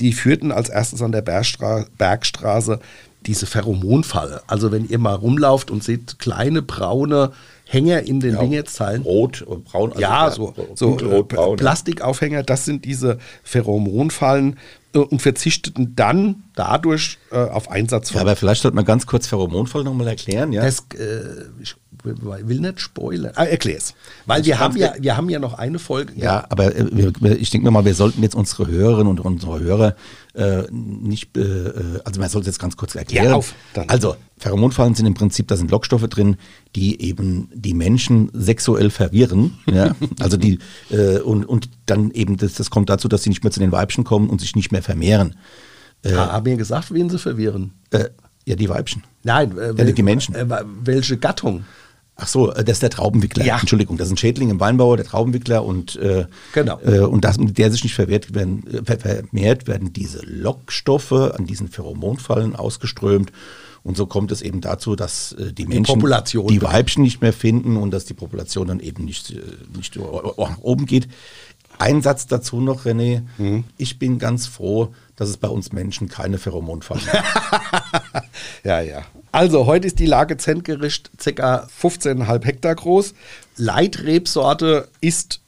Die führten als erstes an der Bergstra Bergstraße diese Pheromonfalle. Also wenn ihr mal rumlauft und seht kleine braune Hänger in den ja, Dingerzeilen. Rot und braun. Also ja, so, so rot, braun, Plastikaufhänger, das sind diese Pheromonfallen äh, und verzichteten dann dadurch äh, auf Einsatz von. Ja, aber vielleicht sollte man ganz kurz Pheromonfall nochmal erklären. Ja? Das, äh, ich will nicht spoilern. Ah, erklär's. Weil wir haben, ja, wir haben ja noch eine Folge. Ja, ja. aber äh, ich denke mal, wir sollten jetzt unsere Hörerinnen und unsere Hörer äh, nicht, äh, also man sollte es jetzt ganz kurz erklären. Ja, auf, also, Pheromonfallen sind im Prinzip, da sind Lockstoffe drin, die eben die Menschen sexuell verwirren. ja? Also die, äh, und, und dann eben, das, das kommt dazu, dass sie nicht mehr zu den Weibchen kommen und sich nicht mehr vermehren. Äh, ja, haben wir gesagt, wen sie verwirren? Äh, ja, die Weibchen. Nein, äh, ja, die Menschen. Äh, welche Gattung? Ach so, äh, das ist der Traubenwickler. Ja. Entschuldigung, das ist ein Schädling im Weinbauer, der Traubenwickler und äh, genau. Äh, und das, der sich nicht verwehrt werden, äh, vermehrt, werden diese Lockstoffe an diesen Pheromonfallen ausgeströmt und so kommt es eben dazu, dass äh, die Menschen die, die Weibchen nicht mehr finden und dass die Population dann eben nicht, äh, nicht nach oben geht. Ein Satz dazu noch, René. Mhm. Ich bin ganz froh, dass es bei uns Menschen keine Pheromonfallen gibt. ja, ja. Also, heute ist die Lage Zentgericht ca. 15,5 Hektar groß. Leitrebsorte ist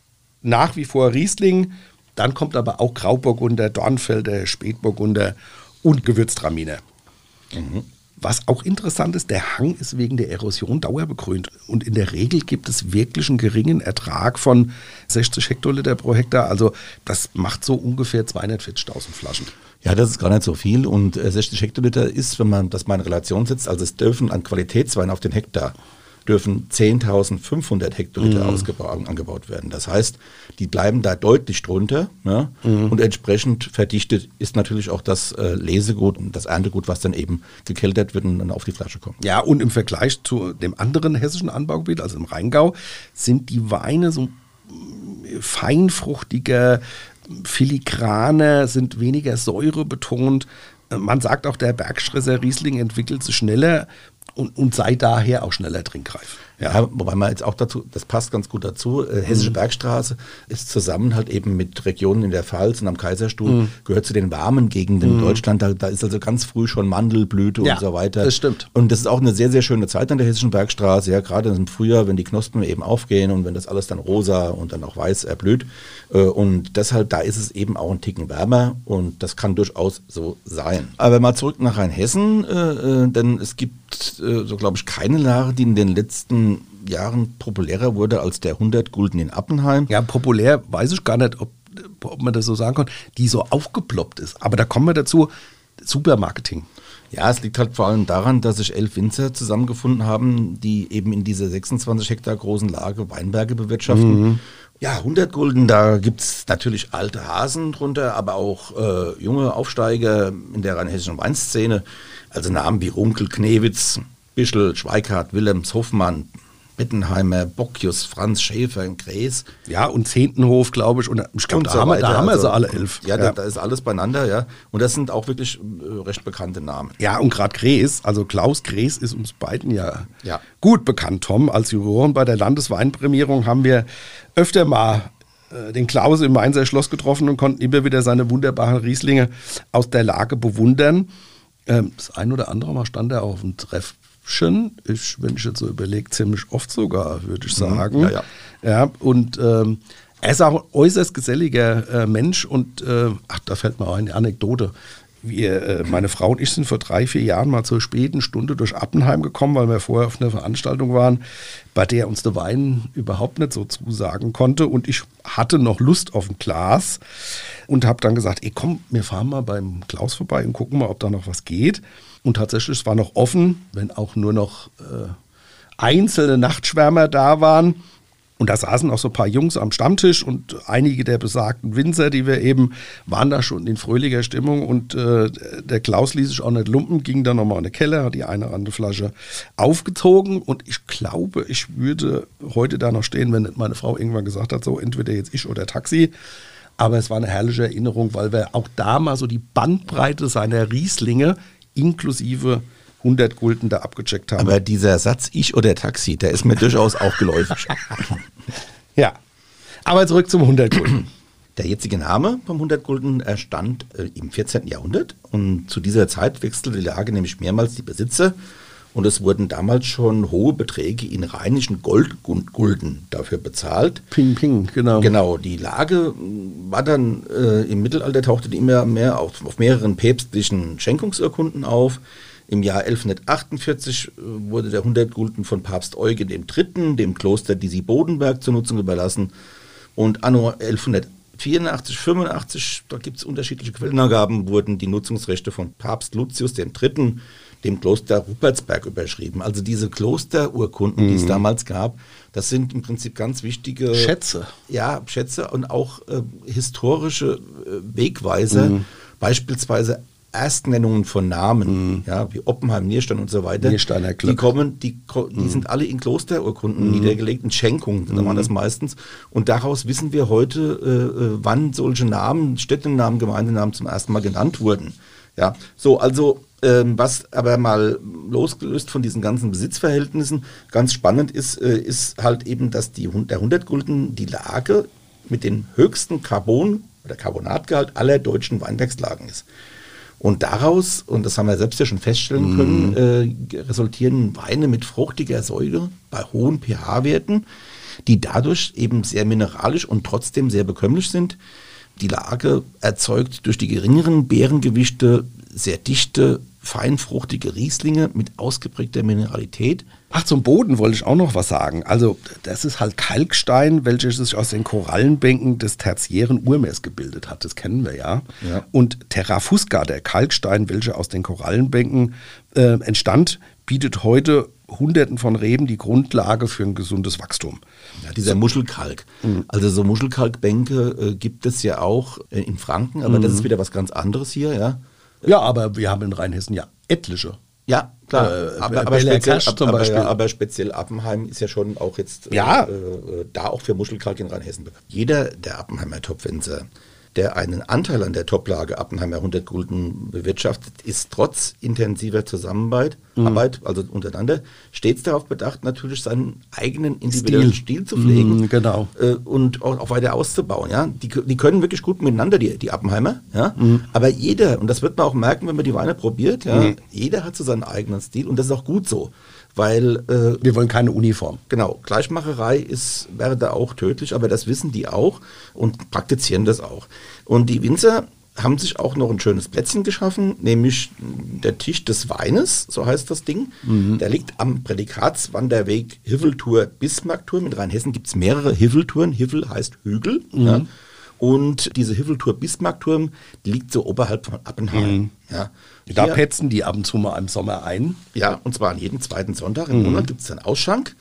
nach wie vor Riesling. Dann kommt aber auch Grauburgunder, Dornfelder, Spätburgunder und Gewürztraminer. Mhm. Was auch interessant ist, der Hang ist wegen der Erosion dauerbegrünt. Und in der Regel gibt es wirklich einen geringen Ertrag von 60 Hektoliter pro Hektar. Also das macht so ungefähr 240.000 Flaschen. Ja, das ist gar nicht so viel. Und 60 Hektoliter ist, wenn man das mal in Relation setzt, also es dürfen an Qualitätswein auf den Hektar dürfen 10.500 Hektoliter mhm. angebaut werden. Das heißt, die bleiben da deutlich drunter ne? mhm. und entsprechend verdichtet ist natürlich auch das äh, Lesegut und das Erntegut, was dann eben gekeltert wird und dann auf die Flasche kommt. Ja, und im Vergleich zu dem anderen hessischen Anbaugebiet, also im Rheingau, sind die Weine so feinfruchtiger, filigraner, sind weniger säurebetont. Man sagt auch, der Bergstresser Riesling entwickelt sich schneller und, und sei daher auch schneller trinkreif. Ja. ja. wobei man jetzt auch dazu, das passt ganz gut dazu, äh, Hessische mhm. Bergstraße ist zusammen halt eben mit Regionen in der Pfalz und am Kaiserstuhl, mhm. gehört zu den warmen Gegenden mhm. in Deutschland. Da, da, ist also ganz früh schon Mandelblüte ja, und so weiter. das stimmt. Und das ist auch eine sehr, sehr schöne Zeit an der Hessischen Bergstraße, ja, gerade im Frühjahr, wenn die Knospen eben aufgehen und wenn das alles dann rosa und dann auch weiß erblüht. Äh, und deshalb, da ist es eben auch ein Ticken wärmer und das kann durchaus so sein. Aber mal zurück nach Rheinhessen, äh, denn es gibt gibt, äh, so glaube ich, keine Lage, die in den letzten Jahren populärer wurde als der 100 Gulden in Appenheim. Ja, populär weiß ich gar nicht, ob, ob man das so sagen kann, die so aufgeploppt ist. Aber da kommen wir dazu, Supermarketing. Ja, es liegt halt vor allem daran, dass sich elf Winzer zusammengefunden haben, die eben in dieser 26 Hektar großen Lage Weinberge bewirtschaften. Mhm. Ja, 100 Gulden, da gibt es natürlich alte Hasen drunter, aber auch äh, junge Aufsteiger in der rheinhessischen Weinszene. Also Namen wie Runkel, Knewitz, Bischel, Schweikart, Willems, Hoffmann, Bittenheimer, Bockius, Franz Schäfer, Gräß. Ja, und Zehntenhof, glaube ich. Und ich glaube, da, so haben wir, da haben wir also, sie alle elf. Ja, ja. Da, da, ist alles beieinander, ja. Und das sind auch wirklich äh, recht bekannte Namen. Ja, und gerade Gräß, also Klaus Gräß ist uns beiden ja, ja. gut bekannt, Tom. Als Juroren bei der Landesweinprämierung haben wir öfter mal äh, den Klaus im Mainzer Schloss getroffen und konnten immer wieder seine wunderbaren Rieslinge aus der Lage bewundern. Ähm, das ein oder andere Mal stand er auf dem Treff Option. Ich, wenn ich jetzt so überlege, ziemlich oft sogar, würde ich mhm. sagen. Ja, ja. ja und ähm, er ist auch ein äußerst geselliger äh, Mensch und äh, ach, da fällt mir auch eine Anekdote. Wir, äh, meine Frau und ich sind vor drei, vier Jahren mal zur späten Stunde durch Appenheim gekommen, weil wir vorher auf einer Veranstaltung waren, bei der uns der Wein überhaupt nicht so zusagen konnte. Und ich hatte noch Lust auf ein Glas und habe dann gesagt, ey komm, wir fahren mal beim Klaus vorbei und gucken mal, ob da noch was geht. Und tatsächlich, es war noch offen, wenn auch nur noch äh, einzelne Nachtschwärmer da waren. Und da saßen auch so ein paar Jungs am Stammtisch und einige der besagten Winzer, die wir eben, waren da schon in fröhlicher Stimmung. Und äh, der Klaus ließ sich auch nicht lumpen, ging dann nochmal in den Keller, hat die eine oder andere Flasche aufgezogen. Und ich glaube, ich würde heute da noch stehen, wenn meine Frau irgendwann gesagt hat, so entweder jetzt ich oder Taxi. Aber es war eine herrliche Erinnerung, weil wir auch da mal so die Bandbreite seiner Rieslinge inklusive 100 Gulden da abgecheckt haben. Aber dieser Satz, ich oder Taxi, der ist mir durchaus auch geläufig. ja, aber zurück zum 100 Gulden. Der jetzige Name vom 100 Gulden erstand äh, im 14. Jahrhundert und zu dieser Zeit wechselte die Lage nämlich mehrmals die Besitzer und es wurden damals schon hohe Beträge in rheinischen Goldgulden dafür bezahlt. Ping, ping, genau. Genau, die Lage war dann äh, im Mittelalter, tauchte die immer mehr auf, auf mehreren päpstlichen Schenkungsurkunden auf. Im Jahr 1148 äh, wurde der 100 Gulden von Papst Eugen III., dem Kloster Disi-Bodenberg, zur Nutzung überlassen. Und anno 1184, 85, da gibt es unterschiedliche Quellenangaben, wurden die Nutzungsrechte von Papst Lucius III dem Kloster Rupertsberg überschrieben. Also diese Klosterurkunden, mhm. die es mhm. damals gab, das sind im Prinzip ganz wichtige Schätze. Ja, Schätze und auch äh, historische äh, Wegweiser, mhm. beispielsweise Erstnennungen von Namen, mhm. ja, wie Oppenheim, Nierstein und so weiter. Die kommen, die, die mhm. sind alle in Klosterurkunden mhm. niedergelegt, in Schenkungen, da waren das meistens. Und daraus wissen wir heute, äh, äh, wann solche Namen, Städtenamen, Gemeindenamen zum ersten Mal genannt wurden. Ja, so, also ähm, was aber mal losgelöst von diesen ganzen Besitzverhältnissen ganz spannend ist, äh, ist halt eben, dass die, der 100 Gulden die Lage mit dem höchsten Carbon- oder Carbonatgehalt aller deutschen Weinbergslagen ist. Und daraus, und das haben wir selbst ja schon feststellen können, mm. äh, resultieren Weine mit fruchtiger Säure bei hohen pH-Werten, die dadurch eben sehr mineralisch und trotzdem sehr bekömmlich sind. Die Lage erzeugt durch die geringeren Beerengewichte sehr dichte, feinfruchtige Rieslinge mit ausgeprägter Mineralität. Ach, zum Boden wollte ich auch noch was sagen. Also, das ist halt Kalkstein, welches sich aus den Korallenbänken des tertiären Urmeers gebildet hat. Das kennen wir ja. ja. Und Terra fusca, der Kalkstein, welcher aus den Korallenbänken äh, entstand, bietet heute Hunderten von Reben die Grundlage für ein gesundes Wachstum. Ja, dieser Muschelkalk. Mhm. Also so Muschelkalkbänke äh, gibt es ja auch äh, in Franken, aber mhm. das ist wieder was ganz anderes hier, ja. Ja, aber wir haben in Rheinhessen ja etliche. Ja, klar. Äh, aber, aber, speziell, aber, ja, aber, speziell, Appenheim ist ja schon auch jetzt ja. äh, äh da auch für Muschelkalk in Rheinhessen bekannt. Jeder der Appenheimer Topfwinzer der einen Anteil an der Toplage Appenheimer 100 Gulden bewirtschaftet, ist trotz intensiver Zusammenarbeit, mhm. Arbeit, also untereinander, stets darauf bedacht, natürlich seinen eigenen individuellen Stil, Stil zu pflegen mhm, genau. äh, und auch, auch, weiter auszubauen. Ja? Die, die können wirklich gut miteinander, die, die Appenheimer. Ja? Mhm. Aber jeder, und das wird man auch merken, wenn man die Weine probiert, ja? Mhm. jeder hat so seinen eigenen Stil und das ist auch gut so weil äh, wir wollen keine Uniform. Genau, Gleichmacherei ist, wäre da auch tödlich, aber das wissen die auch und praktizieren das auch. Und die Winzer haben sich auch noch ein schönes Plätzchen geschaffen, nämlich der Tisch des Weines, so heißt das Ding. Mhm. Der liegt am Prädikatswanderweg Hiveltour Bismarckturm. In Rheinhessen gibt es mehrere Hiveltouren. Hivel heißt Hügel. Mhm. Ja. Und diese Hiveltour Bismarckturm, die liegt so oberhalb von Appenheim. Mhm. Ja. Da Hier, petzen die ab und zu mal im Sommer ein. Ja, und zwar an jedem zweiten Sonntag im mhm. Monat gibt es einen Ausschank.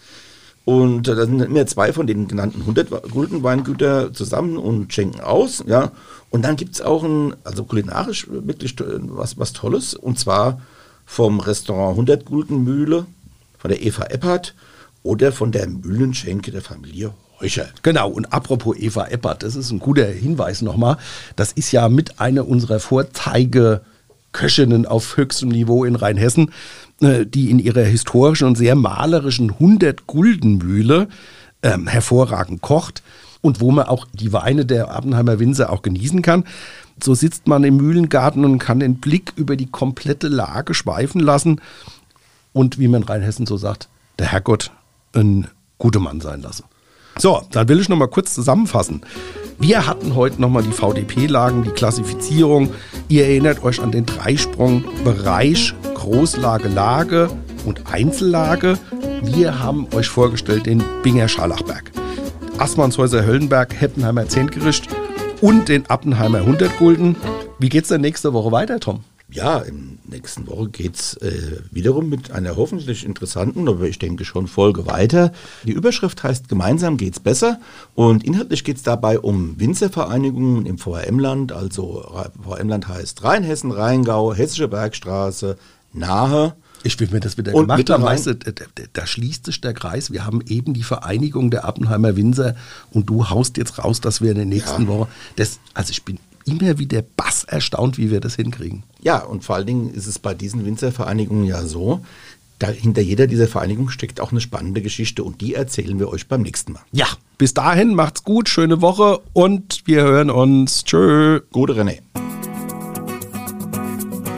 Und da sind immer zwei von den genannten 100 Guldenweingüter zusammen und schenken aus. Ja. Und dann gibt es auch ein, also kulinarisch wirklich was, was Tolles. Und zwar vom Restaurant 100 Guldenmühle, von der Eva Eppert oder von der Mühlenschenke der Familie Heucher. Genau, und apropos Eva Eppert, das ist ein guter Hinweis nochmal. Das ist ja mit einer unserer Vorzeigeköchinnen auf höchstem Niveau in Rheinhessen. Äh, die in ihrer historischen und sehr malerischen 100-Gulden-Mühle ähm, hervorragend kocht und wo man auch die Weine der Abendheimer Winzer auch genießen kann. So sitzt man im Mühlengarten und kann den Blick über die komplette Lage schweifen lassen und, wie man in Rheinhessen so sagt, der Herrgott ein guter Mann sein lassen. So, dann will ich noch mal kurz zusammenfassen. Wir hatten heute nochmal die VDP-Lagen, die Klassifizierung. Ihr erinnert euch an den Dreisprung Bereich, Großlage, Lage und Einzellage. Wir haben euch vorgestellt den Binger Scharlachberg, Assmannshäuser Höllenberg, Heppenheimer Zehntgericht und den Appenheimer 100 Gulden. Wie geht's denn nächste Woche weiter, Tom? Ja, in der nächsten Woche geht es äh, wiederum mit einer hoffentlich interessanten, aber ich denke schon Folge weiter. Die Überschrift heißt Gemeinsam geht's besser und inhaltlich geht es dabei um Winzervereinigungen im VRM-Land. Also VRM-Land heißt Rheinhessen, Rheingau, Hessische Bergstraße, Nahe. Ich will mir das wieder und gemacht haben, weißt du, da, da, schließt sich der Kreis. Wir haben eben die Vereinigung der Appenheimer Winzer und du haust jetzt raus, dass wir in der nächsten ja. Woche, das, also ich bin immer wieder bass erstaunt, wie wir das hinkriegen. Ja, und vor allen Dingen ist es bei diesen Winzervereinigungen ja so, da hinter jeder dieser Vereinigungen steckt auch eine spannende Geschichte und die erzählen wir euch beim nächsten Mal. Ja, bis dahin macht's gut, schöne Woche und wir hören uns. Tschö. Gute René.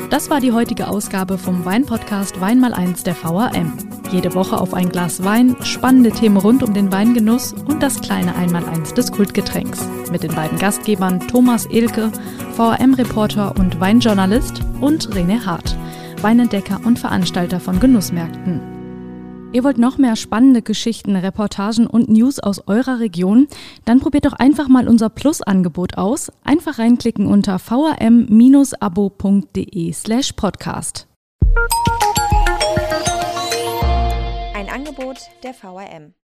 Das war die heutige Ausgabe vom Weinpodcast Wein mal eins der VAM. Jede Woche auf ein Glas Wein, spannende Themen rund um den Weingenuss und das kleine Einmaleins des Kultgetränks. Mit den beiden Gastgebern Thomas Elke, VRM-Reporter und Weinjournalist und René Hart, Weinentdecker und Veranstalter von Genussmärkten. Ihr wollt noch mehr spannende Geschichten, Reportagen und News aus eurer Region? Dann probiert doch einfach mal unser Plus-Angebot aus. Einfach reinklicken unter vrm-abo.de slash podcast. Angebot der VRM.